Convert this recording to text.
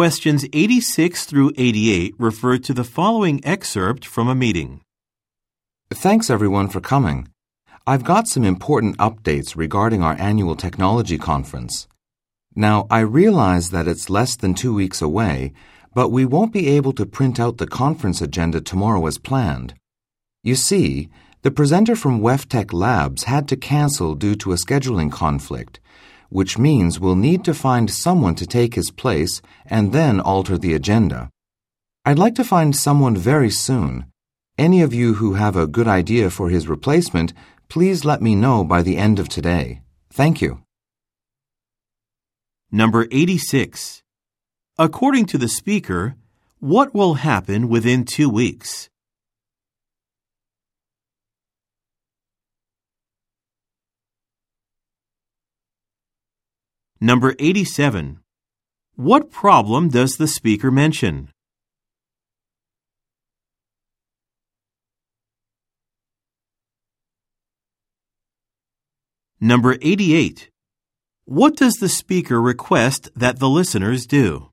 Questions 86 through 88 refer to the following excerpt from a meeting. Thanks everyone for coming. I've got some important updates regarding our annual technology conference. Now, I realize that it's less than two weeks away, but we won't be able to print out the conference agenda tomorrow as planned. You see, the presenter from WEFTech Labs had to cancel due to a scheduling conflict, which means we'll need to find someone to take his place and then alter the agenda. I'd like to find someone very soon. Any of you who have a good idea for his replacement, please let me know by the end of today. Thank you. Number 86. According to the speaker, what will happen within two weeks? Number 87. What problem does the speaker mention? Number 88. What does the speaker request that the listeners do?